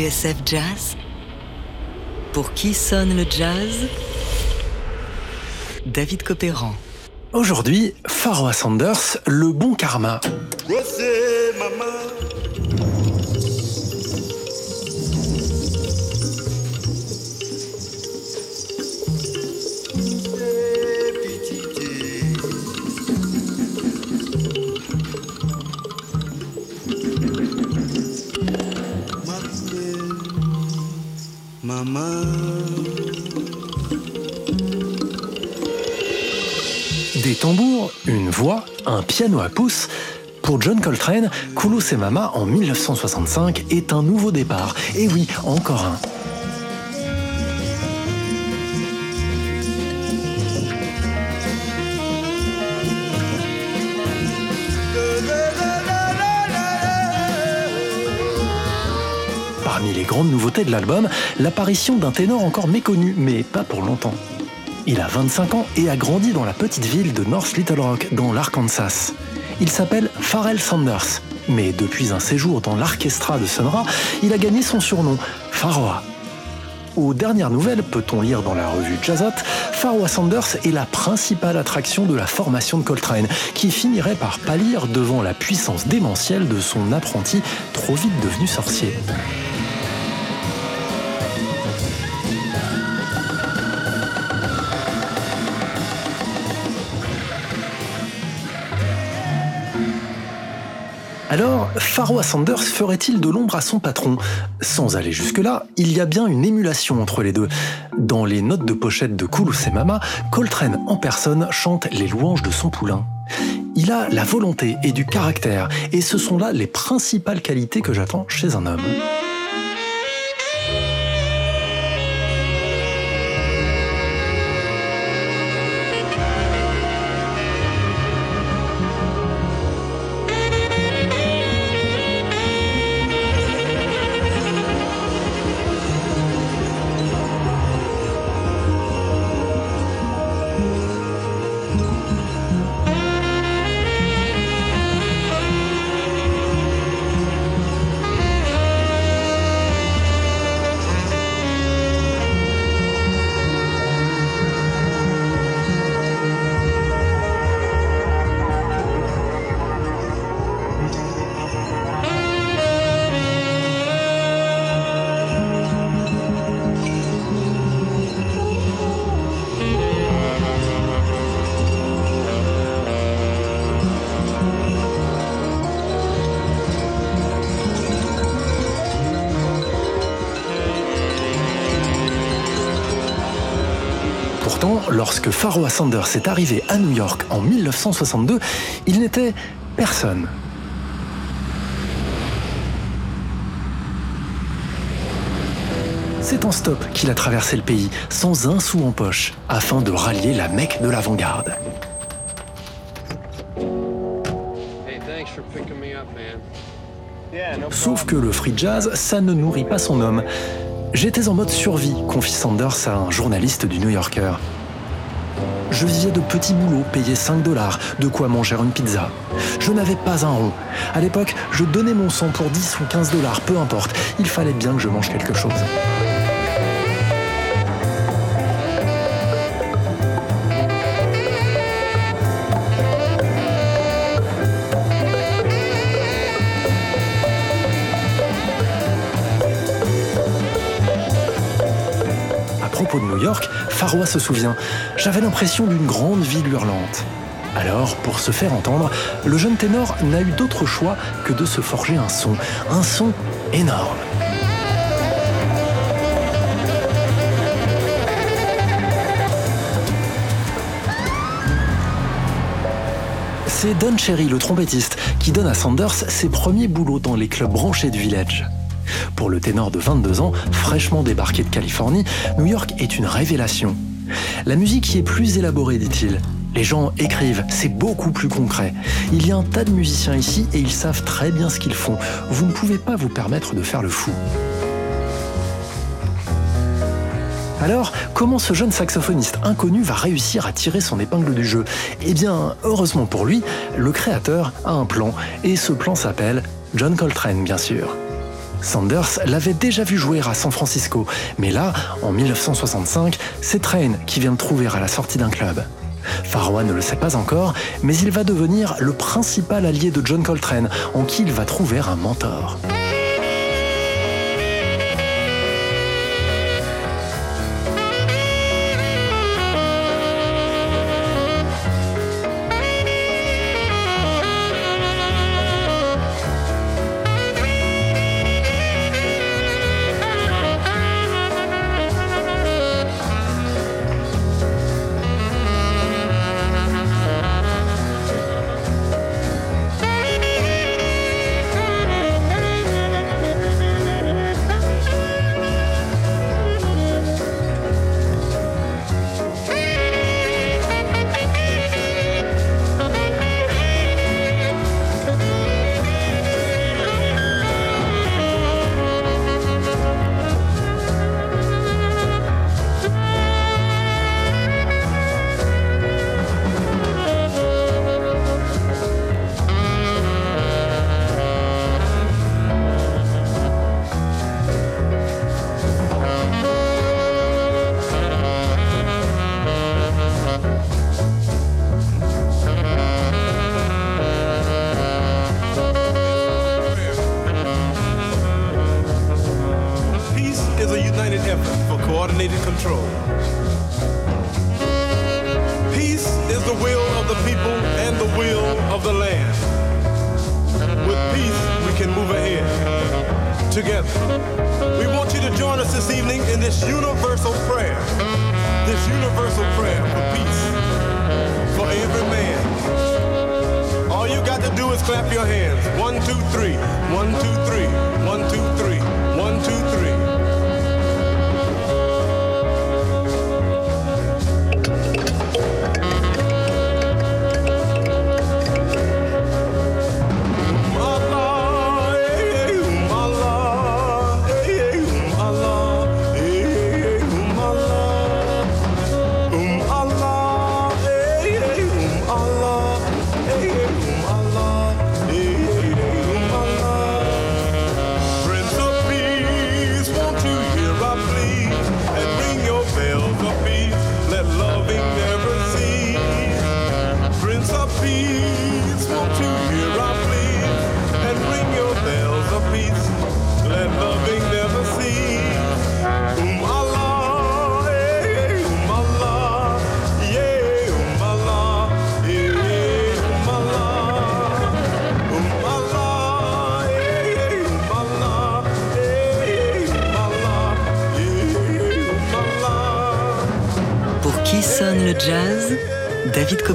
TSF Jazz Pour qui sonne le jazz? David Copéran. Aujourd'hui, Pharoah Sanders, le bon karma. Des tambours, une voix, un piano à pouce. Pour John Coltrane, Koulos et Mama en 1965 est un nouveau départ. Et oui, encore un. Les grandes nouveautés de l'album, l'apparition d'un ténor encore méconnu, mais pas pour longtemps. Il a 25 ans et a grandi dans la petite ville de North Little Rock, dans l'Arkansas. Il s'appelle Pharrell Sanders, mais depuis un séjour dans l'orchestra de Sun Ra, il a gagné son surnom, Pharoah. Aux dernières nouvelles, peut-on lire dans la revue Jazzot, Pharoah Sanders est la principale attraction de la formation de Coltrane, qui finirait par pâlir devant la puissance démentielle de son apprenti, trop vite devenu sorcier. Alors, Pharoah Sanders ferait-il de l'ombre à son patron? Sans aller jusque-là, il y a bien une émulation entre les deux. Dans les notes de pochette de Koulous Mama, Coltrane en personne chante les louanges de son poulain. Il a la volonté et du caractère, et ce sont là les principales qualités que j'attends chez un homme. Lorsque Pharoah Sanders est arrivé à New York en 1962, il n'était personne. C'est en stop qu'il a traversé le pays, sans un sou en poche, afin de rallier la Mecque de l'avant-garde. Sauf que le free jazz, ça ne nourrit pas son homme. J'étais en mode survie, confie Sanders à un journaliste du New Yorker. Je vivais de petits boulots payés 5 dollars, de quoi manger une pizza. Je n'avais pas un rond. À l'époque, je donnais mon sang pour 10 ou 15 dollars, peu importe. Il fallait bien que je mange quelque chose. À propos de New York, Pharoah se souvient, j'avais l'impression d'une grande ville hurlante. Alors, pour se faire entendre, le jeune ténor n'a eu d'autre choix que de se forger un son, un son énorme. C'est Don Cherry, le trompettiste, qui donne à Sanders ses premiers boulots dans les clubs branchés du village. Pour le ténor de 22 ans, fraîchement débarqué de Californie, New York est une révélation. La musique y est plus élaborée, dit-il. Les gens écrivent, c'est beaucoup plus concret. Il y a un tas de musiciens ici et ils savent très bien ce qu'ils font. Vous ne pouvez pas vous permettre de faire le fou. Alors, comment ce jeune saxophoniste inconnu va réussir à tirer son épingle du jeu? Eh bien, heureusement pour lui, le créateur a un plan, et ce plan s'appelle John Coltrane, bien sûr. Sanders l'avait déjà vu jouer à San Francisco, mais là, en 1965, c'est Train qui vient le trouver à la sortie d'un club. Farwa ne le sait pas encore, mais il va devenir le principal allié de John Coltrane, en qui il va trouver un mentor. together. We want you to join us this evening in this universal prayer, this universal prayer for peace for every man. All you got to do is clap your hands. One, two, three. One, two, three. One, two, three. One, two, three.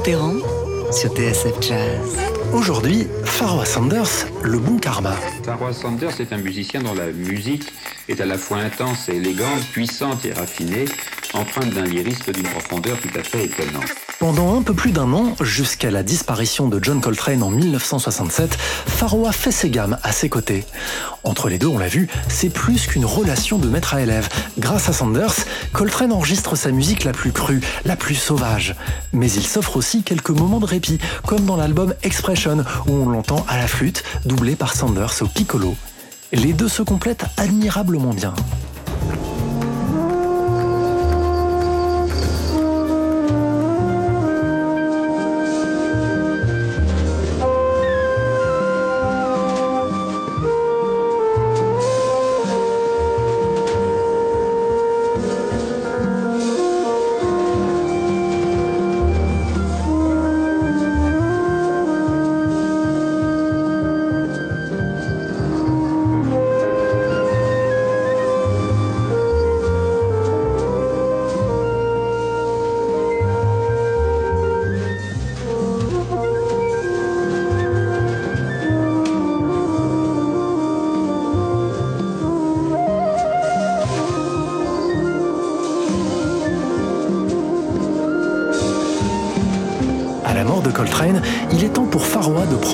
Sur TSF Jazz. Aujourd'hui, Pharoah Sanders, le bon karma. Pharoah Sanders est un musicien dont la musique est à la fois intense et élégante, puissante et raffinée, empreinte d'un lyrisme d'une profondeur tout à fait étonnante. Pendant un peu plus d'un an, jusqu'à la disparition de John Coltrane en 1967, Pharoah fait ses gammes à ses côtés. Entre les deux, on l'a vu, c'est plus qu'une relation de maître à élève. Grâce à Sanders, Coltrane enregistre sa musique la plus crue, la plus sauvage. Mais il s'offre aussi quelques moments de répit, comme dans l'album Expression, où on l'entend à la flûte, doublé par Sanders au piccolo. Les deux se complètent admirablement bien.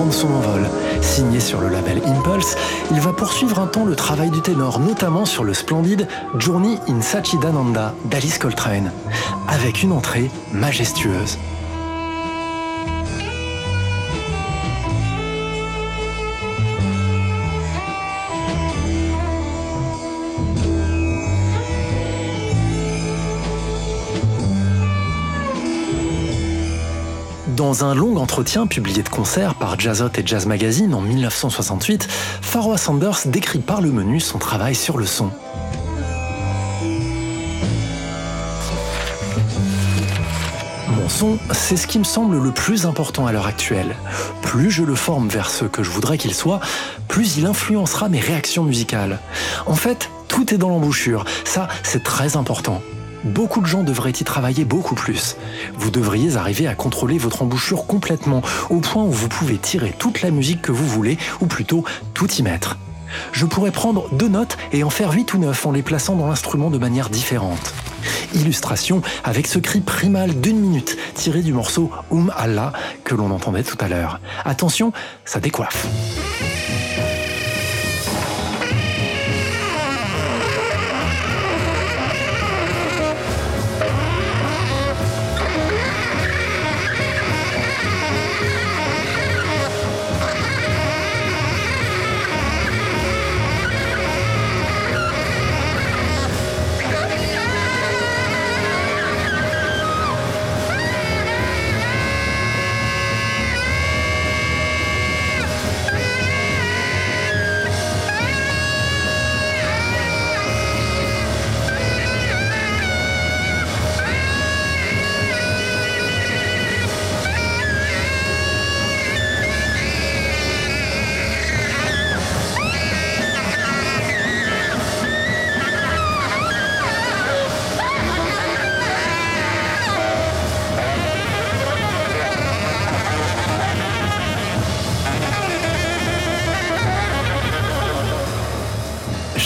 Son envol. Signé sur le label Impulse, il va poursuivre un temps le travail du ténor, notamment sur le splendide Journey in Sachidananda d'Alice Coltrane, avec une entrée majestueuse. Dans un long entretien publié de concert par Jazzot et Jazz Magazine en 1968, Pharoah Sanders décrit par le menu son travail sur le son. Mon son, c'est ce qui me semble le plus important à l'heure actuelle. Plus je le forme vers ce que je voudrais qu'il soit, plus il influencera mes réactions musicales. En fait, tout est dans l'embouchure. Ça, c'est très important. Beaucoup de gens devraient y travailler beaucoup plus. Vous devriez arriver à contrôler votre embouchure complètement, au point où vous pouvez tirer toute la musique que vous voulez, ou plutôt tout y mettre. Je pourrais prendre deux notes et en faire huit ou neuf en les plaçant dans l'instrument de manière différente. Illustration avec ce cri primal d'une minute tiré du morceau Um Allah que l'on entendait tout à l'heure. Attention, ça décoiffe.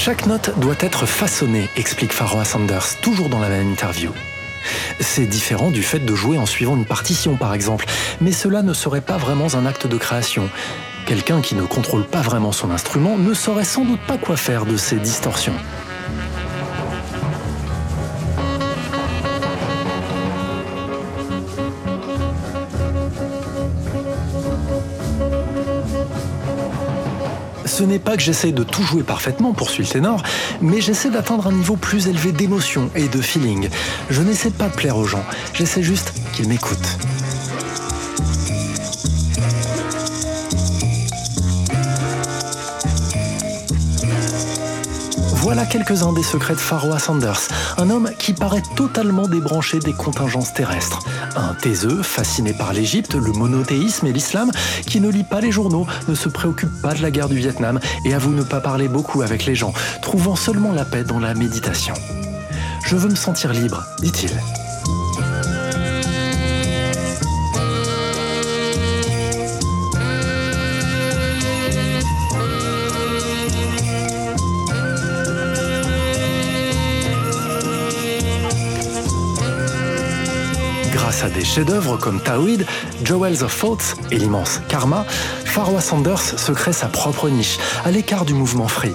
Chaque note doit être façonnée, explique Pharoah Sanders, toujours dans la même interview. C'est différent du fait de jouer en suivant une partition par exemple, mais cela ne serait pas vraiment un acte de création. Quelqu'un qui ne contrôle pas vraiment son instrument ne saurait sans doute pas quoi faire de ces distorsions. Ce n'est pas que j'essaie de tout jouer parfaitement, poursuit le ténor, mais j'essaie d'atteindre un niveau plus élevé d'émotion et de feeling. Je n'essaie pas de plaire aux gens, j'essaie juste qu'ils m'écoutent. Voilà quelques-uns des secrets de Pharoah Sanders, un homme qui paraît totalement débranché des contingences terrestres. Un taiseux, fasciné par l'Égypte, le monothéisme et l'islam, qui ne lit pas les journaux, ne se préoccupe pas de la guerre du Vietnam et avoue ne pas parler beaucoup avec les gens, trouvant seulement la paix dans la méditation. Je veux me sentir libre, dit-il. Grâce à des chefs-d'œuvre comme Tawhid, Jewels of Thoughts et l'immense Karma, Pharoah Sanders se crée sa propre niche, à l'écart du mouvement free.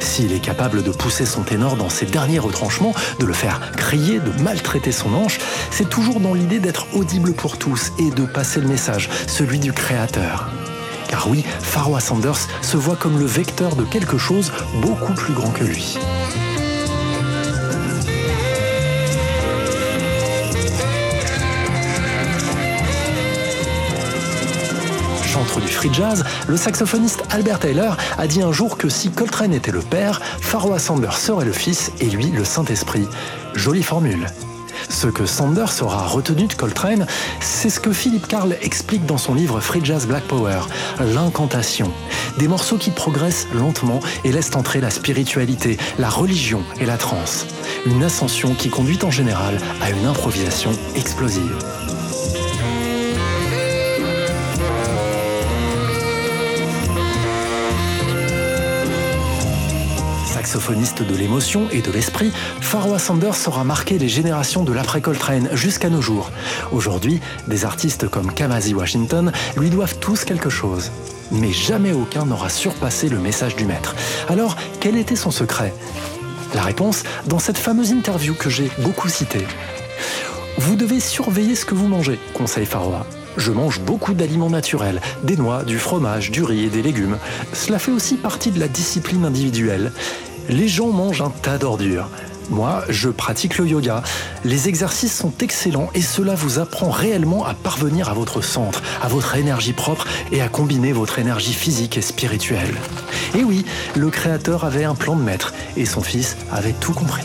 S'il est capable de pousser son ténor dans ses derniers retranchements, de le faire crier, de maltraiter son hanche, c'est toujours dans l'idée d'être audible pour tous et de passer le message, celui du créateur. Car oui, Pharoah Sanders se voit comme le vecteur de quelque chose beaucoup plus grand que lui. Du free jazz, le saxophoniste Albert Taylor a dit un jour que si Coltrane était le père, Pharoah Sanders serait le fils et lui le Saint-Esprit. Jolie formule. Ce que Sanders aura retenu de Coltrane, c'est ce que Philippe Carl explique dans son livre Free Jazz Black Power, l'incantation. Des morceaux qui progressent lentement et laissent entrer la spiritualité, la religion et la transe. Une ascension qui conduit en général à une improvisation explosive. Saxophoniste de l'émotion et de l'esprit, Pharoah Sanders saura marquer les générations de l'après-Coltrane jusqu'à nos jours. Aujourd'hui, des artistes comme Kamasi Washington lui doivent tous quelque chose. Mais jamais aucun n'aura surpassé le message du maître. Alors, quel était son secret? La réponse dans cette fameuse interview que j'ai beaucoup citée. Vous devez surveiller ce que vous mangez, conseille Pharoah. Je mange beaucoup d'aliments naturels, des noix, du fromage, du riz et des légumes. Cela fait aussi partie de la discipline individuelle. Les gens mangent un tas d'ordures. Moi, je pratique le yoga. Les exercices sont excellents et cela vous apprend réellement à parvenir à votre centre, à votre énergie propre et à combiner votre énergie physique et spirituelle. Et oui, le créateur avait un plan de maître et son fils avait tout compris.